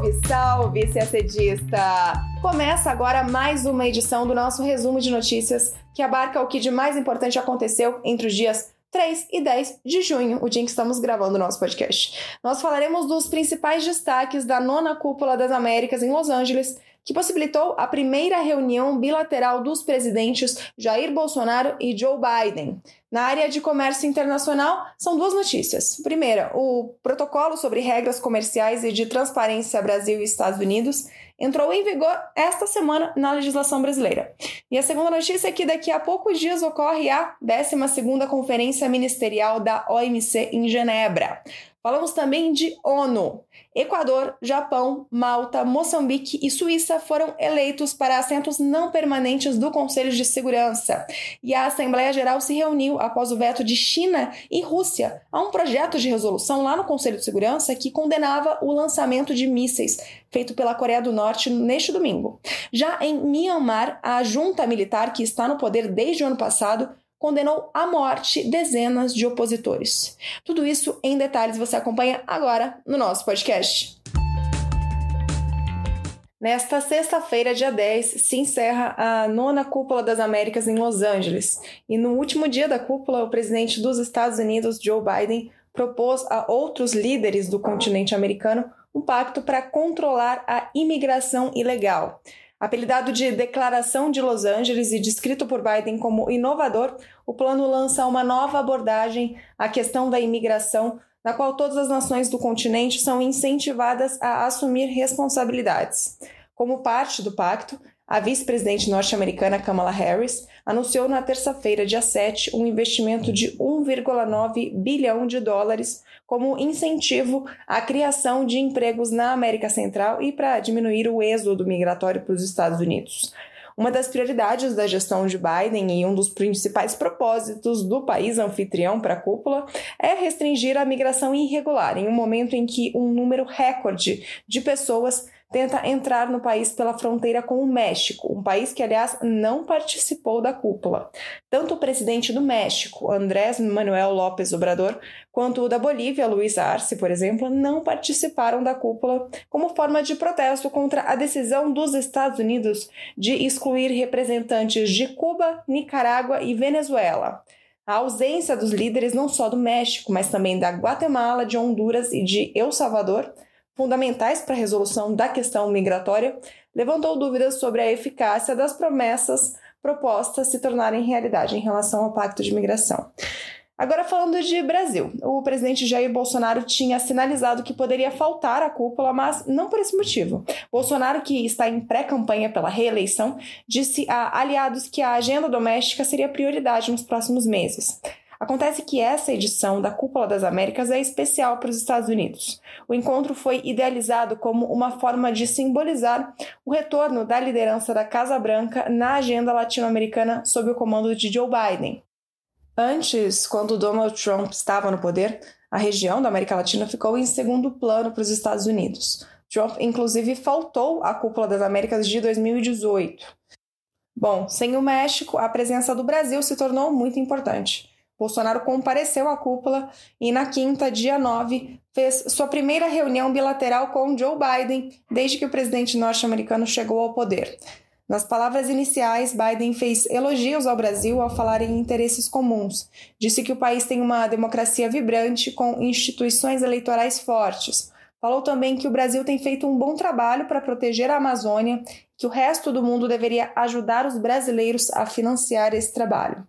Salve, salve, CACDista! Começa agora mais uma edição do nosso resumo de notícias que abarca o que de mais importante aconteceu entre os dias 3 e 10 de junho, o dia em que estamos gravando o nosso podcast. Nós falaremos dos principais destaques da nona cúpula das Américas em Los Angeles, que possibilitou a primeira reunião bilateral dos presidentes Jair Bolsonaro e Joe Biden. Na área de comércio internacional, são duas notícias. Primeira, o protocolo sobre regras comerciais e de transparência Brasil e Estados Unidos entrou em vigor esta semana na legislação brasileira. E a segunda notícia é que daqui a poucos dias ocorre a 12ª Conferência Ministerial da OMC em Genebra. Falamos também de ONU. Equador, Japão, Malta, Moçambique e Suíça foram eleitos para assentos não permanentes do Conselho de Segurança. E a Assembleia Geral se reuniu após o veto de China e Rússia a um projeto de resolução lá no Conselho de Segurança que condenava o lançamento de mísseis feito pela Coreia do Norte neste domingo. Já em Myanmar, a junta militar que está no poder desde o ano passado condenou à morte dezenas de opositores. Tudo isso em detalhes você acompanha agora no nosso podcast. Nesta sexta-feira, dia 10, se encerra a nona Cúpula das Américas em Los Angeles. E no último dia da cúpula, o presidente dos Estados Unidos, Joe Biden, propôs a outros líderes do continente americano um pacto para controlar a imigração ilegal. Apelidado de Declaração de Los Angeles e descrito por Biden como inovador, o plano lança uma nova abordagem à questão da imigração, na qual todas as nações do continente são incentivadas a assumir responsabilidades. Como parte do pacto, a vice-presidente norte-americana Kamala Harris anunciou na terça-feira, dia 7, um investimento de 1,9 bilhão de dólares como incentivo à criação de empregos na América Central e para diminuir o êxodo migratório para os Estados Unidos. Uma das prioridades da gestão de Biden e um dos principais propósitos do país anfitrião para a cúpula é restringir a migração irregular, em um momento em que um número recorde de pessoas tenta entrar no país pela fronteira com o México, um país que, aliás, não participou da cúpula. Tanto o presidente do México, Andrés Manuel López Obrador, quanto o da Bolívia, Luiz Arce, por exemplo, não participaram da cúpula como forma de protesto contra a decisão dos Estados Unidos de excluir representantes de Cuba, Nicarágua e Venezuela. A ausência dos líderes não só do México, mas também da Guatemala, de Honduras e de El Salvador fundamentais para a resolução da questão migratória, levantou dúvidas sobre a eficácia das promessas propostas se tornarem realidade em relação ao Pacto de Migração. Agora falando de Brasil, o presidente Jair Bolsonaro tinha sinalizado que poderia faltar a cúpula, mas não por esse motivo. Bolsonaro, que está em pré-campanha pela reeleição, disse a aliados que a agenda doméstica seria prioridade nos próximos meses. Acontece que essa edição da Cúpula das Américas é especial para os Estados Unidos. O encontro foi idealizado como uma forma de simbolizar o retorno da liderança da Casa Branca na agenda latino-americana sob o comando de Joe Biden. Antes, quando Donald Trump estava no poder, a região da América Latina ficou em segundo plano para os Estados Unidos. Trump, inclusive, faltou à Cúpula das Américas de 2018. Bom, sem o México, a presença do Brasil se tornou muito importante. Bolsonaro compareceu à cúpula e, na quinta, dia 9, fez sua primeira reunião bilateral com Joe Biden desde que o presidente norte-americano chegou ao poder. Nas palavras iniciais, Biden fez elogios ao Brasil ao falar em interesses comuns. Disse que o país tem uma democracia vibrante com instituições eleitorais fortes. Falou também que o Brasil tem feito um bom trabalho para proteger a Amazônia, que o resto do mundo deveria ajudar os brasileiros a financiar esse trabalho.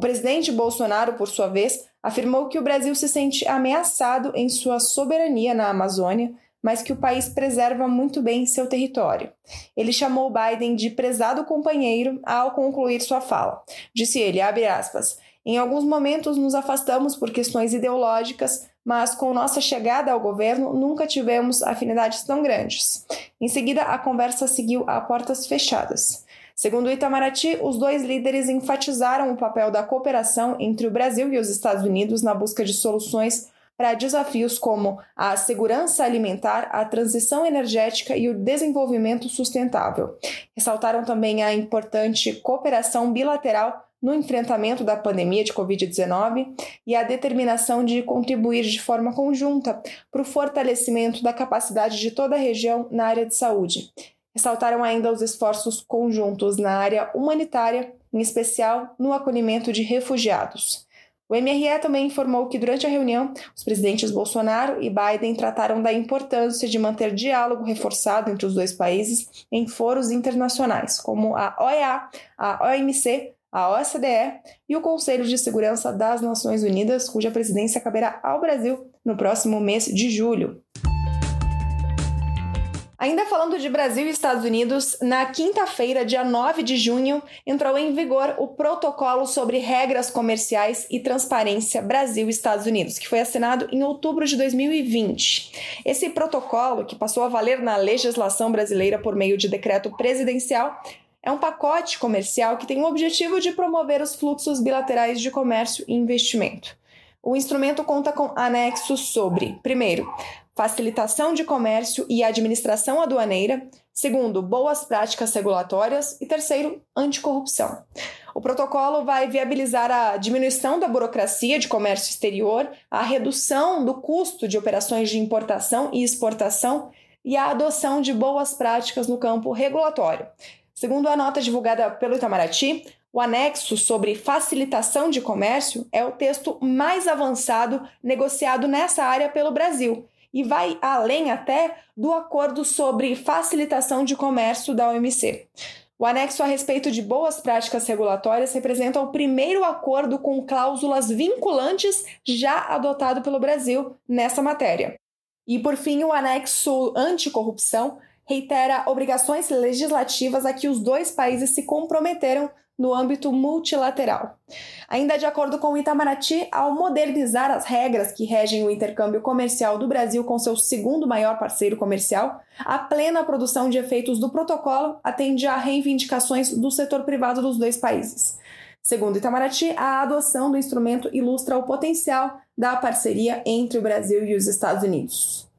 O presidente Bolsonaro, por sua vez, afirmou que o Brasil se sente ameaçado em sua soberania na Amazônia, mas que o país preserva muito bem seu território. Ele chamou Biden de prezado companheiro ao concluir sua fala. Disse ele, abre aspas, em alguns momentos nos afastamos por questões ideológicas, mas com nossa chegada ao governo nunca tivemos afinidades tão grandes. Em seguida, a conversa seguiu a portas fechadas. Segundo Itamaraty, os dois líderes enfatizaram o papel da cooperação entre o Brasil e os Estados Unidos na busca de soluções para desafios como a segurança alimentar, a transição energética e o desenvolvimento sustentável. Ressaltaram também a importante cooperação bilateral no enfrentamento da pandemia de Covid-19 e a determinação de contribuir de forma conjunta para o fortalecimento da capacidade de toda a região na área de saúde. Ressaltaram ainda os esforços conjuntos na área humanitária, em especial no acolhimento de refugiados. O MRE também informou que durante a reunião, os presidentes Bolsonaro e Biden trataram da importância de manter diálogo reforçado entre os dois países em foros internacionais, como a OEA, a OMC, a OCDE e o Conselho de Segurança das Nações Unidas, cuja presidência caberá ao Brasil no próximo mês de julho. Ainda falando de Brasil e Estados Unidos, na quinta-feira, dia 9 de junho, entrou em vigor o Protocolo sobre Regras Comerciais e Transparência Brasil e Estados Unidos, que foi assinado em outubro de 2020. Esse protocolo, que passou a valer na legislação brasileira por meio de decreto presidencial, é um pacote comercial que tem o objetivo de promover os fluxos bilaterais de comércio e investimento. O instrumento conta com anexos sobre, primeiro, facilitação de comércio e administração aduaneira, segundo, boas práticas regulatórias e terceiro, anticorrupção. O protocolo vai viabilizar a diminuição da burocracia de comércio exterior, a redução do custo de operações de importação e exportação e a adoção de boas práticas no campo regulatório. Segundo a nota divulgada pelo Itamaraty, o anexo sobre facilitação de comércio é o texto mais avançado negociado nessa área pelo Brasil e vai além até do acordo sobre facilitação de comércio da OMC. O anexo a respeito de boas práticas regulatórias representa o primeiro acordo com cláusulas vinculantes já adotado pelo Brasil nessa matéria. E, por fim, o anexo anticorrupção reitera obrigações legislativas a que os dois países se comprometeram no âmbito multilateral. Ainda de acordo com o Itamaraty, ao modernizar as regras que regem o intercâmbio comercial do Brasil com seu segundo maior parceiro comercial, a plena produção de efeitos do protocolo atende a reivindicações do setor privado dos dois países. Segundo Itamaraty, a adoção do instrumento ilustra o potencial da parceria entre o Brasil e os Estados Unidos.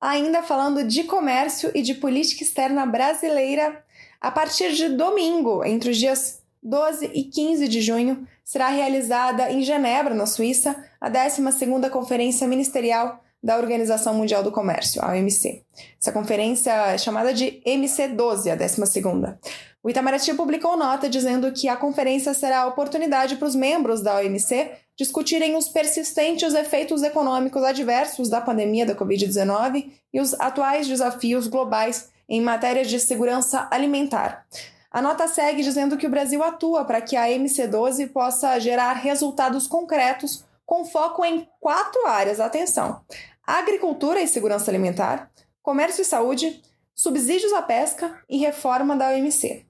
Ainda falando de comércio e de política externa brasileira, a partir de domingo, entre os dias 12 e 15 de junho, será realizada em Genebra, na Suíça, a 12ª Conferência Ministerial da Organização Mundial do Comércio, a OMC. Essa conferência é chamada de MC12, a 12ª. O Itamaraty publicou nota dizendo que a conferência será a oportunidade para os membros da OMC discutirem os persistentes efeitos econômicos adversos da pandemia da Covid-19 e os atuais desafios globais em matéria de segurança alimentar. A nota segue dizendo que o Brasil atua para que a MC12 possa gerar resultados concretos com foco em quatro áreas. Atenção: agricultura e segurança alimentar, comércio e saúde, subsídios à pesca e reforma da OMC.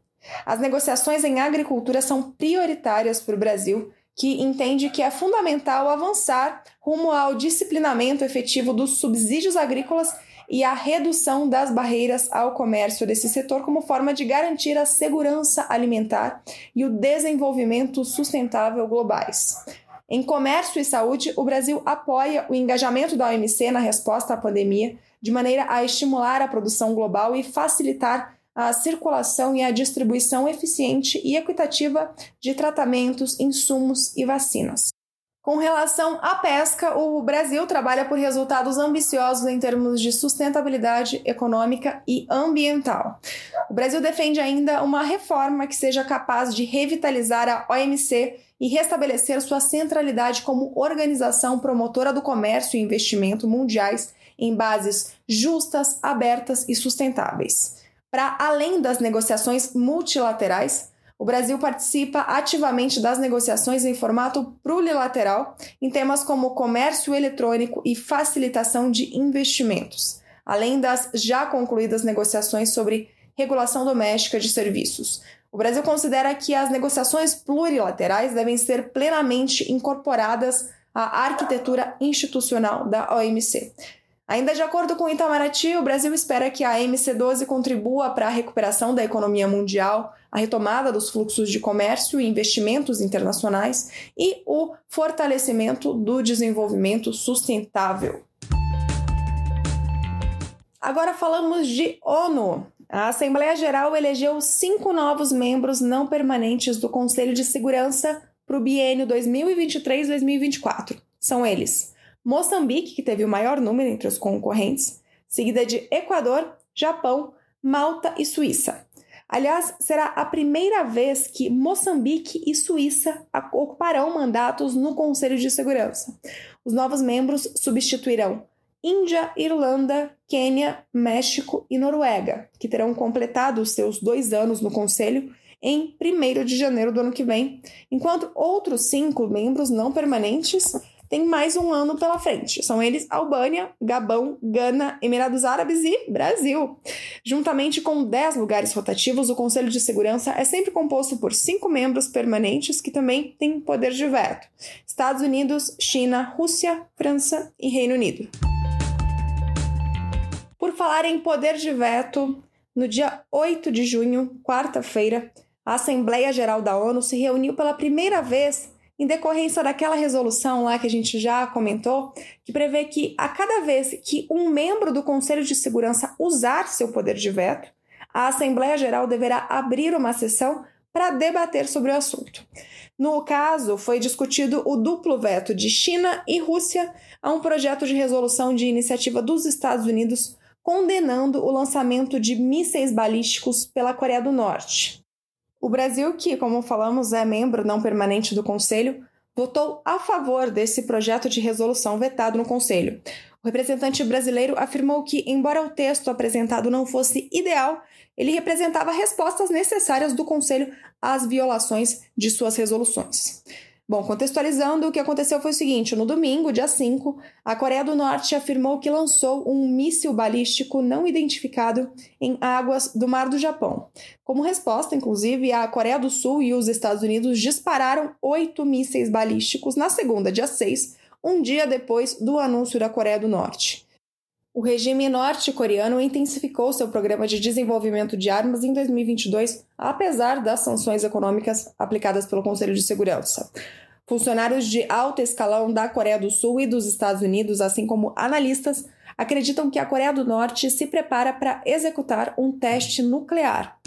As negociações em agricultura são prioritárias para o Brasil, que entende que é fundamental avançar rumo ao disciplinamento efetivo dos subsídios agrícolas e a redução das barreiras ao comércio desse setor como forma de garantir a segurança alimentar e o desenvolvimento sustentável globais. Em comércio e saúde, o Brasil apoia o engajamento da OMC na resposta à pandemia, de maneira a estimular a produção global e facilitar a circulação e a distribuição eficiente e equitativa de tratamentos, insumos e vacinas. Com relação à pesca, o Brasil trabalha por resultados ambiciosos em termos de sustentabilidade econômica e ambiental. O Brasil defende ainda uma reforma que seja capaz de revitalizar a OMC e restabelecer sua centralidade como organização promotora do comércio e investimento mundiais em bases justas, abertas e sustentáveis. Para além das negociações multilaterais, o Brasil participa ativamente das negociações em formato plurilateral em temas como comércio eletrônico e facilitação de investimentos, além das já concluídas negociações sobre regulação doméstica de serviços. O Brasil considera que as negociações plurilaterais devem ser plenamente incorporadas à arquitetura institucional da OMC. Ainda de acordo com o Itamaraty, o Brasil espera que a MC12 contribua para a recuperação da economia mundial, a retomada dos fluxos de comércio e investimentos internacionais e o fortalecimento do desenvolvimento sustentável. Agora falamos de ONU. a Assembleia Geral elegeu cinco novos membros não permanentes do Conselho de Segurança para o biênio 2023-2024. São eles: Moçambique, que teve o maior número entre os concorrentes, seguida de Equador, Japão, Malta e Suíça. Aliás, será a primeira vez que Moçambique e Suíça ocuparão mandatos no Conselho de Segurança. Os novos membros substituirão Índia, Irlanda, Quênia, México e Noruega, que terão completado seus dois anos no Conselho em 1 de janeiro do ano que vem, enquanto outros cinco membros não permanentes têm mais um ano pela frente. São eles Albânia, Gabão, Gana, Emirados Árabes e Brasil. Juntamente com 10 lugares rotativos, o Conselho de Segurança é sempre composto por cinco membros permanentes que também têm poder de veto: Estados Unidos, China, Rússia, França e Reino Unido. Por falar em poder de veto, no dia 8 de junho, quarta-feira, a Assembleia Geral da ONU se reuniu pela primeira vez em decorrência daquela resolução lá que a gente já comentou, que prevê que a cada vez que um membro do Conselho de Segurança usar seu poder de veto, a Assembleia Geral deverá abrir uma sessão para debater sobre o assunto. No caso, foi discutido o duplo veto de China e Rússia a um projeto de resolução de iniciativa dos Estados Unidos condenando o lançamento de mísseis balísticos pela Coreia do Norte. O Brasil, que, como falamos, é membro não permanente do Conselho, votou a favor desse projeto de resolução vetado no Conselho. O representante brasileiro afirmou que, embora o texto apresentado não fosse ideal, ele representava respostas necessárias do Conselho às violações de suas resoluções. Bom, contextualizando, o que aconteceu foi o seguinte: no domingo, dia 5, a Coreia do Norte afirmou que lançou um míssil balístico não identificado em águas do Mar do Japão. Como resposta, inclusive, a Coreia do Sul e os Estados Unidos dispararam oito mísseis balísticos na segunda, dia 6, um dia depois do anúncio da Coreia do Norte. O regime norte-coreano intensificou seu programa de desenvolvimento de armas em 2022, apesar das sanções econômicas aplicadas pelo Conselho de Segurança. Funcionários de alto escalão da Coreia do Sul e dos Estados Unidos, assim como analistas, acreditam que a Coreia do Norte se prepara para executar um teste nuclear.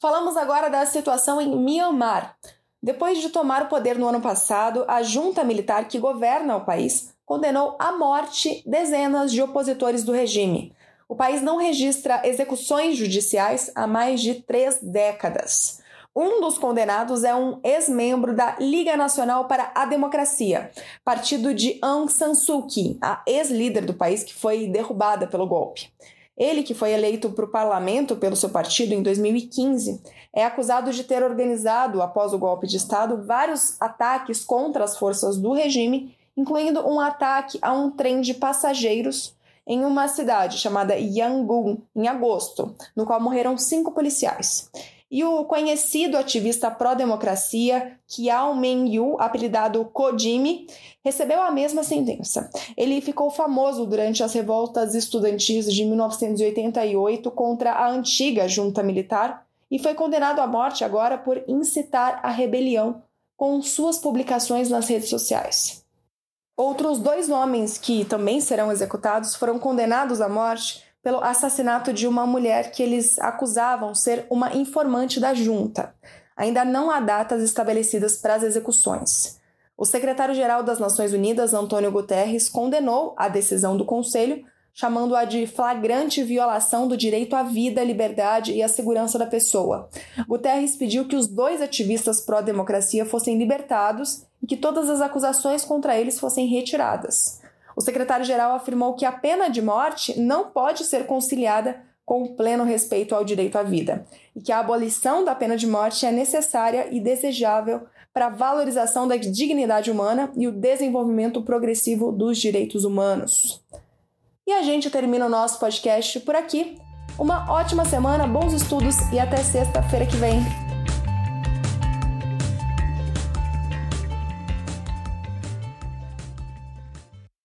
Falamos agora da situação em Myanmar. Depois de tomar o poder no ano passado, a junta militar que governa o país condenou à morte dezenas de opositores do regime. O país não registra execuções judiciais há mais de três décadas. Um dos condenados é um ex-membro da Liga Nacional para a Democracia, partido de Aung San Suu Kyi, a ex-líder do país que foi derrubada pelo golpe. Ele, que foi eleito para o parlamento pelo seu partido em 2015, é acusado de ter organizado, após o golpe de Estado, vários ataques contra as forças do regime, incluindo um ataque a um trem de passageiros em uma cidade chamada Yangon, em agosto, no qual morreram cinco policiais. E o conhecido ativista pró-democracia Kiao Men-yu, apelidado Kojimi, recebeu a mesma sentença. Ele ficou famoso durante as revoltas estudantis de 1988 contra a antiga junta militar e foi condenado à morte agora por incitar a rebelião com suas publicações nas redes sociais. Outros dois homens que também serão executados foram condenados à morte pelo assassinato de uma mulher que eles acusavam ser uma informante da junta. Ainda não há datas estabelecidas para as execuções. O secretário-geral das Nações Unidas, Antônio Guterres, condenou a decisão do Conselho, chamando-a de flagrante violação do direito à vida, liberdade e à segurança da pessoa. Guterres pediu que os dois ativistas pró-democracia fossem libertados e que todas as acusações contra eles fossem retiradas. O secretário-geral afirmou que a pena de morte não pode ser conciliada com o pleno respeito ao direito à vida e que a abolição da pena de morte é necessária e desejável para a valorização da dignidade humana e o desenvolvimento progressivo dos direitos humanos. E a gente termina o nosso podcast por aqui. Uma ótima semana, bons estudos e até sexta-feira que vem.